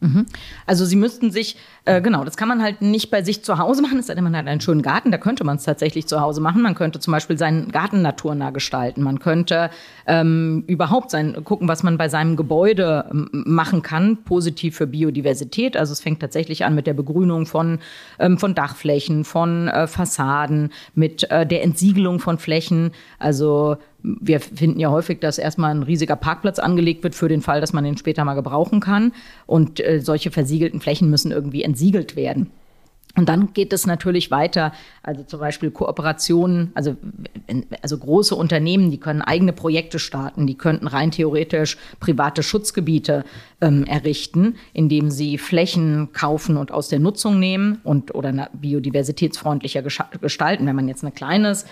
Mhm. Also sie müssten sich, äh, genau, das kann man halt nicht bei sich zu Hause machen, es sei denn, man hat einen schönen Garten, da könnte man es tatsächlich zu Hause machen. Man könnte zum Beispiel seinen Garten naturnah gestalten. Man könnte ähm, überhaupt sein, gucken, was man bei seinem Gebäude machen kann, positiv für Biodiversität. Also es fängt tatsächlich an mit der Begrünung von, ähm, von Dachflächen, von äh, Fassaden, mit äh, der Entsiegelung von Flächen. Also wir finden ja häufig, dass erstmal ein riesiger Parkplatz angelegt wird für den Fall, dass man den später mal gebrauchen kann. Und äh, solche versiegelten Flächen müssen irgendwie entsiegelt werden. Und dann geht es natürlich weiter, also zum Beispiel Kooperationen, also, also große Unternehmen, die können eigene Projekte starten, die könnten rein theoretisch private Schutzgebiete ähm, errichten, indem sie Flächen kaufen und aus der Nutzung nehmen und oder biodiversitätsfreundlicher gestalten. Wenn man jetzt ein kleines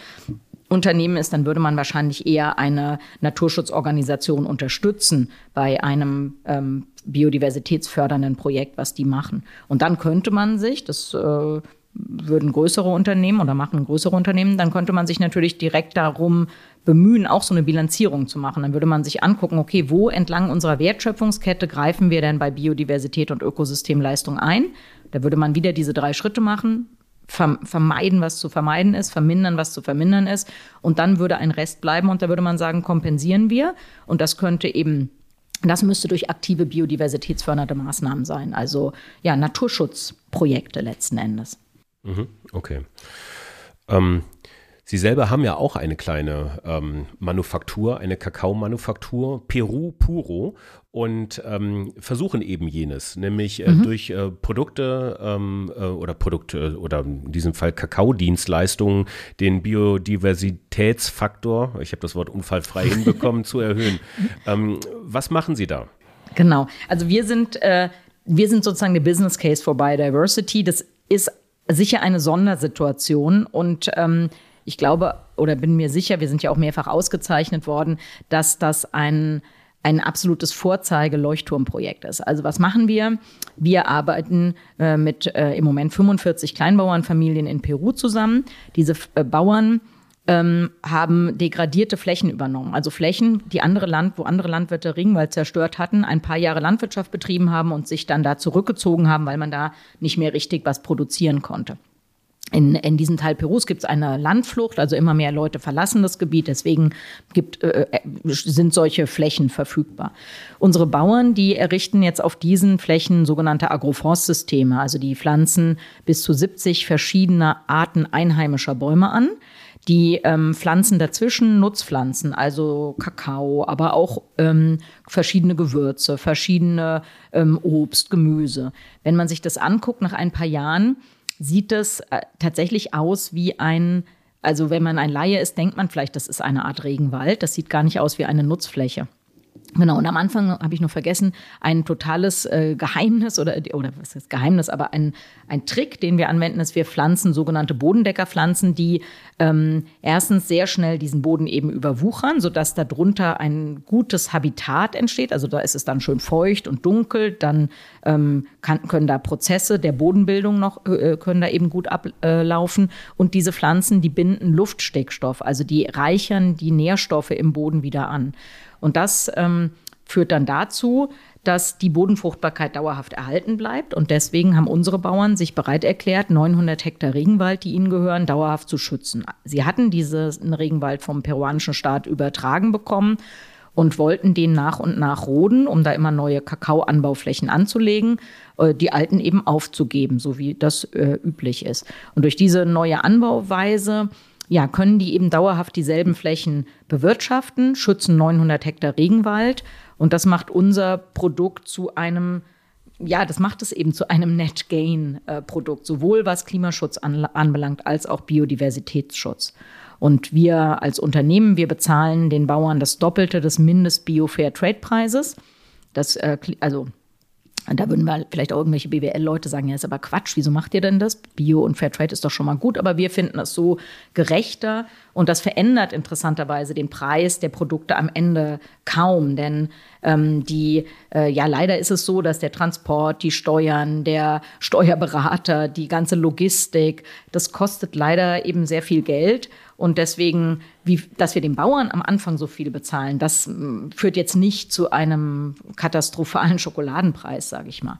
Unternehmen ist, dann würde man wahrscheinlich eher eine Naturschutzorganisation unterstützen bei einem ähm, biodiversitätsfördernden Projekt, was die machen. Und dann könnte man sich, das äh, würden größere Unternehmen oder machen größere Unternehmen, dann könnte man sich natürlich direkt darum bemühen, auch so eine Bilanzierung zu machen. Dann würde man sich angucken, okay, wo entlang unserer Wertschöpfungskette greifen wir denn bei Biodiversität und Ökosystemleistung ein? Da würde man wieder diese drei Schritte machen vermeiden, was zu vermeiden ist, vermindern, was zu vermindern ist. Und dann würde ein Rest bleiben und da würde man sagen, kompensieren wir. Und das könnte eben, das müsste durch aktive biodiversitätsfördernde Maßnahmen sein. Also ja, Naturschutzprojekte letzten Endes. Mhm, okay. Ähm, Sie selber haben ja auch eine kleine ähm, Manufaktur, eine Kakaomanufaktur, Peru Puro, und ähm, versuchen eben jenes, nämlich äh, mhm. durch äh, Produkte ähm, äh, oder Produkte oder in diesem Fall Kakaodienstleistungen den Biodiversitätsfaktor, ich habe das Wort unfallfrei [LAUGHS] hinbekommen, zu erhöhen. Ähm, was machen Sie da? Genau, also wir sind, äh, wir sind sozusagen der Business Case for Biodiversity. Das ist sicher eine Sondersituation und ähm, ich glaube oder bin mir sicher, wir sind ja auch mehrfach ausgezeichnet worden, dass das ein ein absolutes Vorzeige-Leuchtturmprojekt ist. Also was machen wir? Wir arbeiten äh, mit äh, im Moment 45 Kleinbauernfamilien in Peru zusammen. Diese äh, Bauern ähm, haben degradierte Flächen übernommen. Also Flächen, die andere Land, wo andere Landwirte Regenwald zerstört hatten, ein paar Jahre Landwirtschaft betrieben haben und sich dann da zurückgezogen haben, weil man da nicht mehr richtig was produzieren konnte. In, in diesem Teil Perus gibt es eine Landflucht, also immer mehr Leute verlassen das Gebiet, deswegen gibt, äh, äh, sind solche Flächen verfügbar. Unsere Bauern, die errichten jetzt auf diesen Flächen sogenannte Agroforstsysteme, also die pflanzen bis zu 70 verschiedene Arten einheimischer Bäume an. Die ähm, pflanzen dazwischen Nutzpflanzen, also Kakao, aber auch ähm, verschiedene Gewürze, verschiedene ähm, Obst, Gemüse. Wenn man sich das anguckt nach ein paar Jahren, sieht es äh, tatsächlich aus wie ein, also wenn man ein Laie ist, denkt man vielleicht, das ist eine Art Regenwald. Das sieht gar nicht aus wie eine Nutzfläche. Genau, und am Anfang habe ich noch vergessen, ein totales äh, Geheimnis oder, oder was ist Geheimnis, aber ein, ein Trick, den wir anwenden, ist, wir pflanzen sogenannte Bodendeckerpflanzen, die ähm, erstens sehr schnell diesen Boden eben überwuchern, sodass darunter ein gutes Habitat entsteht. Also da ist es dann schön feucht und dunkel, dann ähm, kann, können da Prozesse der Bodenbildung noch, äh, können da eben gut ablaufen. und diese Pflanzen, die binden Luftstickstoff, also die reichern die Nährstoffe im Boden wieder an. Und das ähm, führt dann dazu, dass die Bodenfruchtbarkeit dauerhaft erhalten bleibt. Und deswegen haben unsere Bauern sich bereit erklärt, 900 Hektar Regenwald, die ihnen gehören, dauerhaft zu schützen. Sie hatten diesen Regenwald vom peruanischen Staat übertragen bekommen und wollten den nach und nach roden, um da immer neue Kakaoanbauflächen anzulegen, äh, die alten eben aufzugeben, so wie das äh, üblich ist. Und durch diese neue Anbauweise ja, können die eben dauerhaft dieselben Flächen bewirtschaften, schützen 900 Hektar Regenwald und das macht unser Produkt zu einem ja, das macht es eben zu einem Net Gain äh, Produkt, sowohl was Klimaschutz an, anbelangt als auch Biodiversitätsschutz. Und wir als Unternehmen, wir bezahlen den Bauern das Doppelte des Mindest Bio Fair Trade Preises. Das, äh, also da würden wir vielleicht auch irgendwelche BWL-Leute sagen, ja, ist aber Quatsch, wieso macht ihr denn das? Bio und Fairtrade ist doch schon mal gut, aber wir finden das so gerechter und das verändert interessanterweise den Preis der Produkte am Ende kaum, denn ähm, die, äh, ja, leider ist es so, dass der Transport, die Steuern, der Steuerberater, die ganze Logistik, das kostet leider eben sehr viel Geld und deswegen, wie, dass wir den Bauern am Anfang so viel bezahlen, das mm, führt jetzt nicht zu einem katastrophalen Schokoladenpreis, sage ich mal.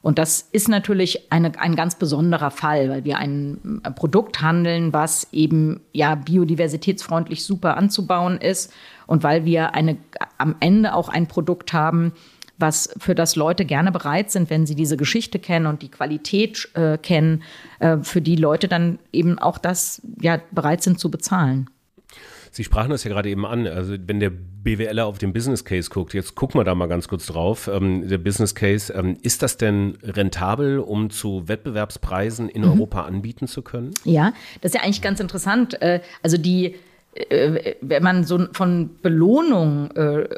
Und das ist natürlich eine, ein ganz besonderer Fall, weil wir ein Produkt handeln, was eben ja biodiversitätsfreundlich super anzubauen ist und weil wir eine, am Ende auch ein Produkt haben, was für das Leute gerne bereit sind, wenn sie diese Geschichte kennen und die Qualität äh, kennen, äh, für die Leute dann eben auch das ja bereit sind zu bezahlen. Sie sprachen das ja gerade eben an. Also wenn der BWLer auf den Business Case guckt, jetzt gucken wir da mal ganz kurz drauf. Ähm, der Business Case, ähm, ist das denn rentabel, um zu Wettbewerbspreisen in mhm. Europa anbieten zu können? Ja, das ist ja eigentlich ganz interessant. Äh, also die wenn man so von Belohnung äh,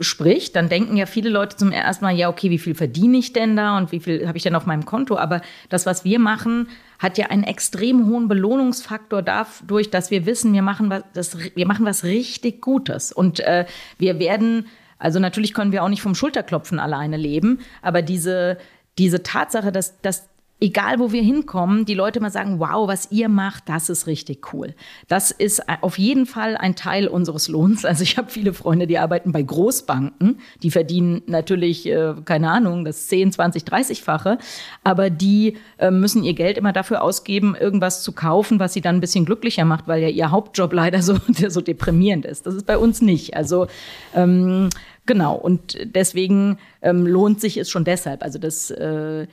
spricht, dann denken ja viele Leute zum ersten Mal, ja, okay, wie viel verdiene ich denn da und wie viel habe ich denn auf meinem Konto? Aber das, was wir machen, hat ja einen extrem hohen Belohnungsfaktor dadurch, dass wir wissen, wir machen was, das, wir machen was richtig Gutes. Und äh, wir werden, also natürlich können wir auch nicht vom Schulterklopfen alleine leben, aber diese, diese Tatsache, dass, dass egal wo wir hinkommen, die Leute mal sagen, wow, was ihr macht, das ist richtig cool. Das ist auf jeden Fall ein Teil unseres Lohns. Also ich habe viele Freunde, die arbeiten bei Großbanken, die verdienen natürlich, äh, keine Ahnung, das 10, 20, 30-fache, aber die äh, müssen ihr Geld immer dafür ausgeben, irgendwas zu kaufen, was sie dann ein bisschen glücklicher macht, weil ja ihr Hauptjob leider [LAUGHS] so, so deprimierend ist. Das ist bei uns nicht. Also ähm, Genau, und deswegen ähm, lohnt sich es schon deshalb. Also das äh,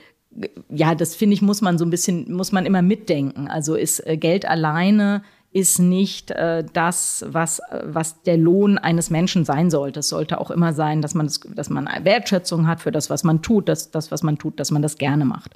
ja, das finde ich, muss man so ein bisschen, muss man immer mitdenken. Also ist äh, Geld alleine ist nicht äh, das, was, was der Lohn eines Menschen sein sollte. Es sollte auch immer sein, dass man, das, dass man Wertschätzung hat für das, was man tut, dass das, was man tut, dass man das gerne macht.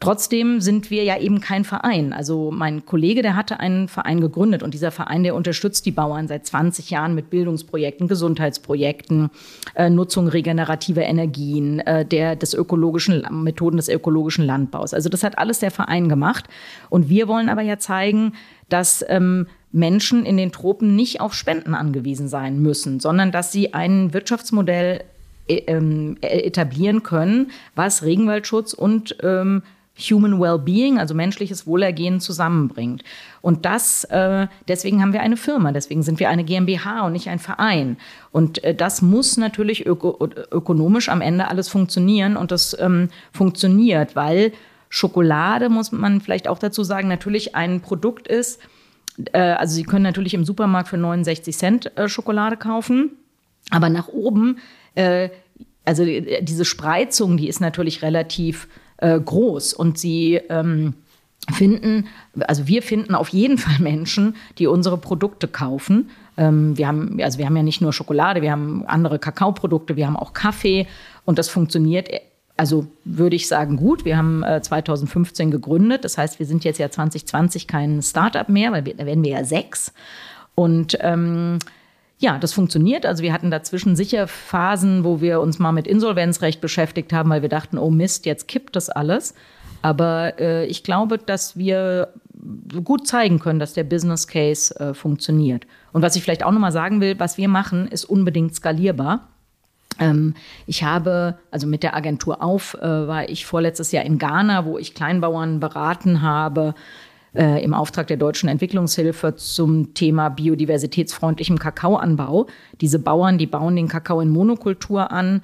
Trotzdem sind wir ja eben kein Verein. Also mein Kollege, der hatte einen Verein gegründet und dieser Verein, der unterstützt die Bauern seit 20 Jahren mit Bildungsprojekten, Gesundheitsprojekten, äh, Nutzung regenerativer Energien, äh, der des ökologischen Methoden des ökologischen Landbaus. Also das hat alles der Verein gemacht und wir wollen aber ja zeigen, dass ähm, Menschen in den Tropen nicht auf Spenden angewiesen sein müssen, sondern dass sie ein Wirtschaftsmodell äh, ähm, etablieren können, was Regenwaldschutz und ähm, Human Wellbeing, also menschliches Wohlergehen zusammenbringt. Und das, äh, deswegen haben wir eine Firma, deswegen sind wir eine GmbH und nicht ein Verein. Und äh, das muss natürlich öko ökonomisch am Ende alles funktionieren und das ähm, funktioniert, weil Schokolade, muss man vielleicht auch dazu sagen, natürlich ein Produkt ist, äh, also Sie können natürlich im Supermarkt für 69 Cent äh, Schokolade kaufen, aber nach oben, äh, also diese Spreizung, die ist natürlich relativ äh, groß. Und sie ähm, finden, also wir finden auf jeden [LAUGHS] Fall Menschen, die unsere Produkte kaufen. Ähm, wir haben, also wir haben ja nicht nur Schokolade, wir haben andere Kakaoprodukte, wir haben auch Kaffee und das funktioniert. Also würde ich sagen, gut. Wir haben äh, 2015 gegründet. Das heißt, wir sind jetzt ja 2020 kein Startup mehr, weil wir, da werden wir ja sechs. Und ähm, ja, das funktioniert. Also wir hatten dazwischen sicher Phasen, wo wir uns mal mit Insolvenzrecht beschäftigt haben, weil wir dachten, oh Mist, jetzt kippt das alles. Aber äh, ich glaube, dass wir gut zeigen können, dass der Business Case äh, funktioniert. Und was ich vielleicht auch noch mal sagen will, was wir machen, ist unbedingt skalierbar. Ähm, ich habe, also mit der Agentur auf, äh, war ich vorletztes Jahr in Ghana, wo ich Kleinbauern beraten habe, äh, im Auftrag der Deutschen Entwicklungshilfe zum Thema biodiversitätsfreundlichem Kakaoanbau. Diese Bauern, die bauen den Kakao in Monokultur an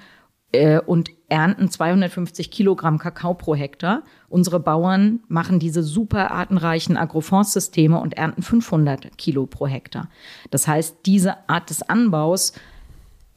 äh, und ernten 250 Kilogramm Kakao pro Hektar. Unsere Bauern machen diese super artenreichen Agroforstsysteme und ernten 500 Kilo pro Hektar. Das heißt, diese Art des Anbaus,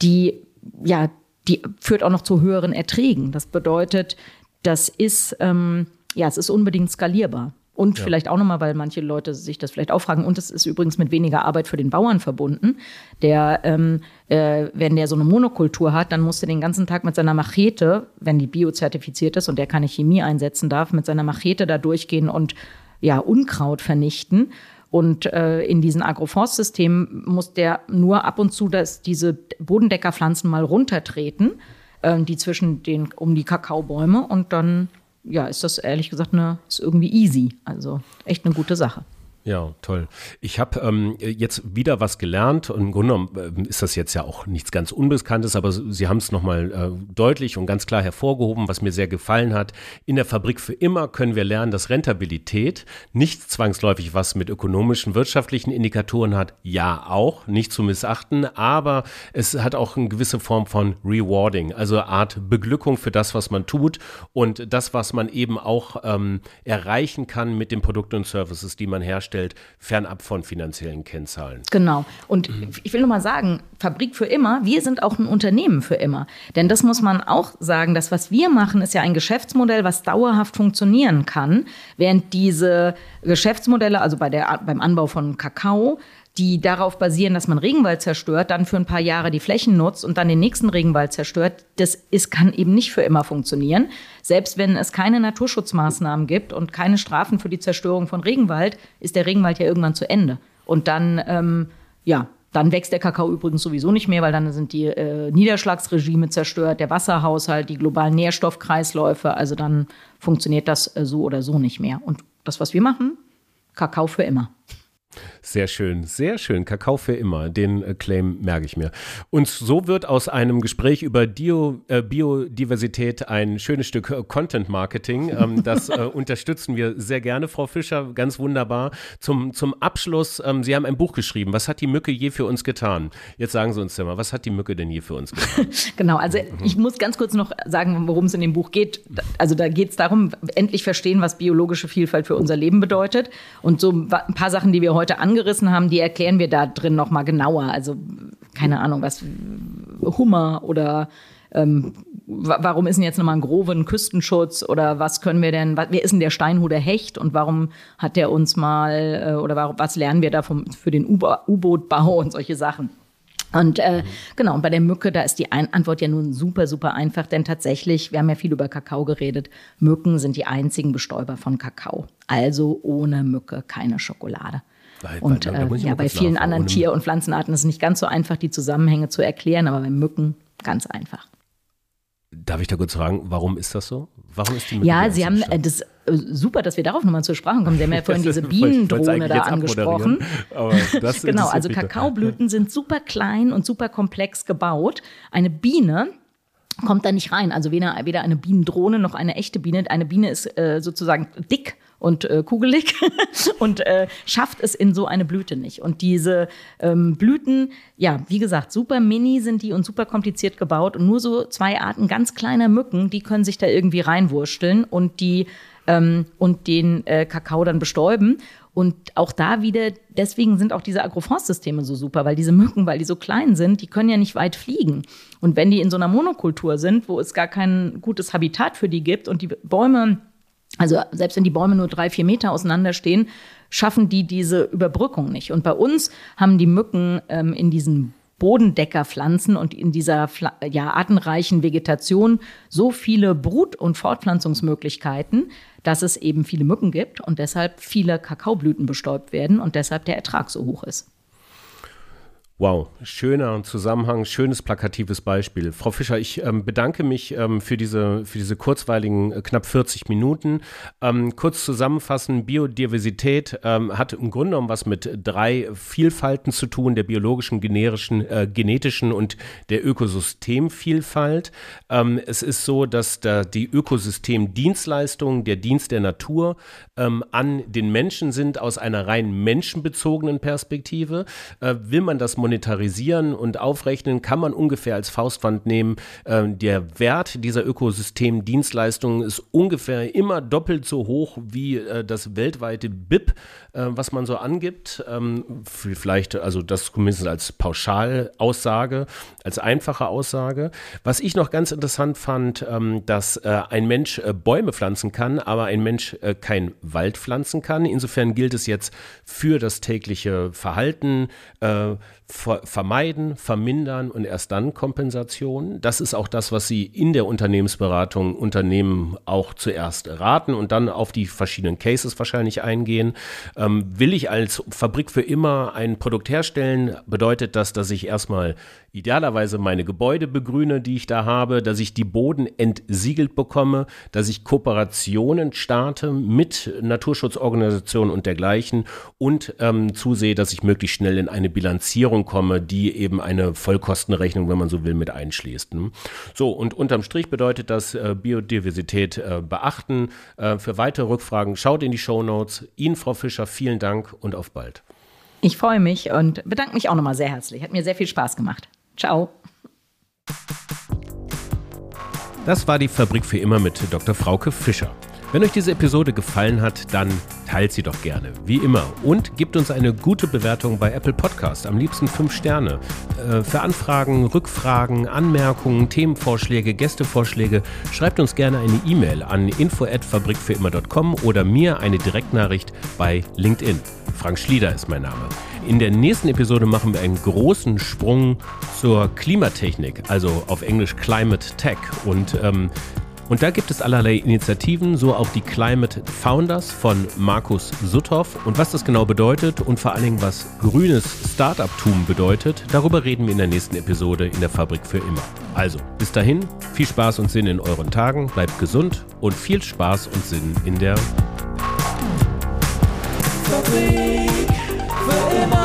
die, ja, die führt auch noch zu höheren Erträgen. Das bedeutet, das ist, ähm, ja, es ist unbedingt skalierbar. Und ja. vielleicht auch nochmal, weil manche Leute sich das vielleicht auch fragen, und es ist übrigens mit weniger Arbeit für den Bauern verbunden. Der, ähm, äh, wenn der so eine Monokultur hat, dann muss der den ganzen Tag mit seiner Machete, wenn die biozertifiziert ist und der keine Chemie einsetzen darf, mit seiner Machete da durchgehen und ja, Unkraut vernichten. Und äh, in diesen Agroforstsystemen muss der nur ab und zu das, diese Bodendeckerpflanzen mal runtertreten, äh, die zwischen den, um die Kakaobäume und dann ja, ist das ehrlich gesagt eine, ist irgendwie easy. Also echt eine gute Sache. Ja, toll. Ich habe ähm, jetzt wieder was gelernt und im Grunde genommen äh, ist das jetzt ja auch nichts ganz Unbekanntes, aber Sie haben es nochmal äh, deutlich und ganz klar hervorgehoben, was mir sehr gefallen hat. In der Fabrik für immer können wir lernen, dass Rentabilität nicht zwangsläufig was mit ökonomischen, wirtschaftlichen Indikatoren hat. Ja, auch, nicht zu missachten, aber es hat auch eine gewisse Form von Rewarding, also eine Art Beglückung für das, was man tut und das, was man eben auch ähm, erreichen kann mit den Produkten und Services, die man herstellt darstellt, fernab von finanziellen Kennzahlen. Genau. Und ich will nur mal sagen, Fabrik für immer, wir sind auch ein Unternehmen für immer. Denn das muss man auch sagen, das, was wir machen, ist ja ein Geschäftsmodell, was dauerhaft funktionieren kann, während diese Geschäftsmodelle, also bei der, beim Anbau von Kakao, die darauf basieren, dass man Regenwald zerstört, dann für ein paar Jahre die Flächen nutzt und dann den nächsten Regenwald zerstört, das ist, kann eben nicht für immer funktionieren. Selbst wenn es keine Naturschutzmaßnahmen gibt und keine Strafen für die Zerstörung von Regenwald, ist der Regenwald ja irgendwann zu Ende. Und dann, ähm, ja, dann wächst der Kakao übrigens sowieso nicht mehr, weil dann sind die äh, Niederschlagsregime zerstört, der Wasserhaushalt, die globalen Nährstoffkreisläufe. Also dann funktioniert das äh, so oder so nicht mehr. Und das, was wir machen, Kakao für immer. Sehr schön, sehr schön. Kakao für immer. Den äh, Claim merke ich mir. Und so wird aus einem Gespräch über Dio, äh, Biodiversität ein schönes Stück äh, Content Marketing. [LAUGHS] Ähm, das äh, unterstützen wir sehr gerne, Frau Fischer. Ganz wunderbar. Zum, zum Abschluss, ähm, Sie haben ein Buch geschrieben. Was hat die Mücke je für uns getan? Jetzt sagen Sie uns mal, was hat die Mücke denn je für uns getan? [LAUGHS] genau, also ich muss ganz kurz noch sagen, worum es in dem Buch geht. Also da geht es darum, endlich verstehen, was biologische Vielfalt für unser Leben bedeutet. Und so ein paar Sachen, die wir heute angehen, angerissen haben, die erklären wir da drin noch mal genauer. Also keine Ahnung, was Hummer oder ähm, wa- warum ist denn jetzt nochmal ein Groven Küstenschutz oder was können wir denn, wer ist denn der Steinhuder Hecht und warum hat der uns mal, äh, oder was lernen wir da vom, für den U-Bo- U-Boot-Bau und solche Sachen. Und äh, genau, und bei der Mücke, da ist die Ein Antwort ja nun super, super einfach, denn tatsächlich, wir haben ja viel über Kakao geredet, Mücken sind die einzigen Bestäuber von Kakao. Also ohne Mücke keine Schokolade. Weil- Und äh, ja, bei vielen nachfragen. anderen Tier- und Pflanzenarten ist es nicht ganz so einfach, die Zusammenhänge zu erklären, aber bei Mücken ganz einfach. Darf ich da kurz fragen, warum ist das so? Warum ist die Mücke Ja, Sie haben äh, das äh, super, dass wir darauf nochmal zur Sprache kommen. Sie haben ja [LAUGHS] vorhin diese Bienendrohne da angesprochen. [LAUGHS] [LAUGHS] Genau, also. Kakaoblüten sind super klein und super komplex gebaut. Eine Biene kommt da nicht rein. Also weder, weder eine Bienendrohne noch eine echte Biene. Eine Biene ist äh, sozusagen dick und äh, kugelig [LAUGHS] und äh, schafft es in so eine Blüte nicht. Und diese ähm, Blüten, ja, wie gesagt, super mini sind die und super kompliziert gebaut. Und nur so zwei Arten ganz kleiner Mücken, die können sich da irgendwie reinwursteln und die ähm, und den äh, Kakao dann bestäuben. Und auch da wieder, deswegen sind auch diese Agroforstsysteme so super, weil diese Mücken, weil die so klein sind, die können ja nicht weit fliegen. Und wenn die in so einer Monokultur sind, wo es gar kein gutes Habitat für die gibt und die Bäume, also selbst wenn die Bäume nur drei, vier Meter auseinander stehen, schaffen die diese Überbrückung nicht. Und bei uns haben die Mücken ähm, in diesen Bodendeckerpflanzen und in dieser ja, artenreichen Vegetation so viele Brut- und Fortpflanzungsmöglichkeiten, dass es eben viele Mücken gibt und deshalb viele Kakaoblüten bestäubt werden und deshalb der Ertrag so hoch ist. Wow, schöner Zusammenhang, schönes plakatives Beispiel. Frau Fischer, ich ähm, bedanke mich ähm, für, diese, für diese kurzweiligen äh, knapp 40 Minuten. Ähm, kurz zusammenfassen, Biodiversität ähm, hat im Grunde genommen was mit drei Vielfalten zu tun, der biologischen, generischen, äh, genetischen und der Ökosystemvielfalt. Ähm, es ist so, dass da die Ökosystemdienstleistungen, der Dienst der Natur ähm, an den Menschen sind aus einer rein menschenbezogenen Perspektive. Äh, will man das monetarisieren und aufrechnen, kann man ungefähr als Faustpfand nehmen, äh, der Wert dieser Ökosystemdienstleistungen ist ungefähr immer doppelt so hoch wie äh, das weltweite BIP, äh, was man so angibt. Ähm, vielleicht, also das zumindest als Pauschalaussage, als einfache Aussage. Was ich noch ganz interessant fand, ähm, dass äh, ein Mensch äh, Bäume pflanzen kann, aber ein Mensch äh, kein Wald pflanzen kann. Insofern gilt es jetzt für das tägliche Verhalten, ver vermeiden, vermindern und erst dann Kompensation. Das ist auch das, was Sie in der Unternehmensberatung Unternehmen auch zuerst raten und dann auf die verschiedenen Cases wahrscheinlich eingehen. Ähm, will ich als Fabrik für immer ein Produkt herstellen, bedeutet das, dass ich erstmal idealerweise meine Gebäude begrüne, die ich da habe, dass ich die Boden entsiegelt bekomme, dass ich Kooperationen starte mit Naturschutzorganisationen und dergleichen und ähm, zusehe, dass ich möglichst schnell in eine Bilanzierung komme, die eben eine Vollkostenrechnung, wenn man so will, mit einschließt. Ne? So, und unterm Strich bedeutet das äh, Biodiversität äh, beachten. Äh, für weitere Rückfragen schaut in die Show Notes. Ihnen, Frau Fischer, vielen Dank und auf bald. Ich freue mich und bedanke mich auch nochmal sehr herzlich. Hat mir sehr viel Spaß gemacht. Ciao. Das war die Fabrik für immer mit Dr. Frauke Fischer. Wenn euch diese Episode gefallen hat, dann teilt sie doch gerne, wie immer. Und gebt uns eine gute Bewertung bei Apple Podcast, am liebsten 5 Sterne. Äh, für Anfragen, Rückfragen, Anmerkungen, Themenvorschläge, Gästevorschläge, schreibt uns gerne eine E-Mail an info@fabrikfürimmer.com oder mir eine Direktnachricht bei LinkedIn. Frank Schlieder ist mein Name. In der nächsten Episode machen wir einen großen Sprung zur Klimatechnik, also auf Englisch Climate Tech. Und ähm, und da gibt es allerlei Initiativen, so auch die Climate Founders von Markus Sutthoff. Und was das genau bedeutet und vor allen Dingen was grünes Startup-Tum bedeutet, darüber reden wir in der nächsten Episode in der Fabrik für immer. Also, bis dahin, viel Spaß und Sinn in euren Tagen, bleibt gesund und viel Spaß und Sinn in der Fabrik für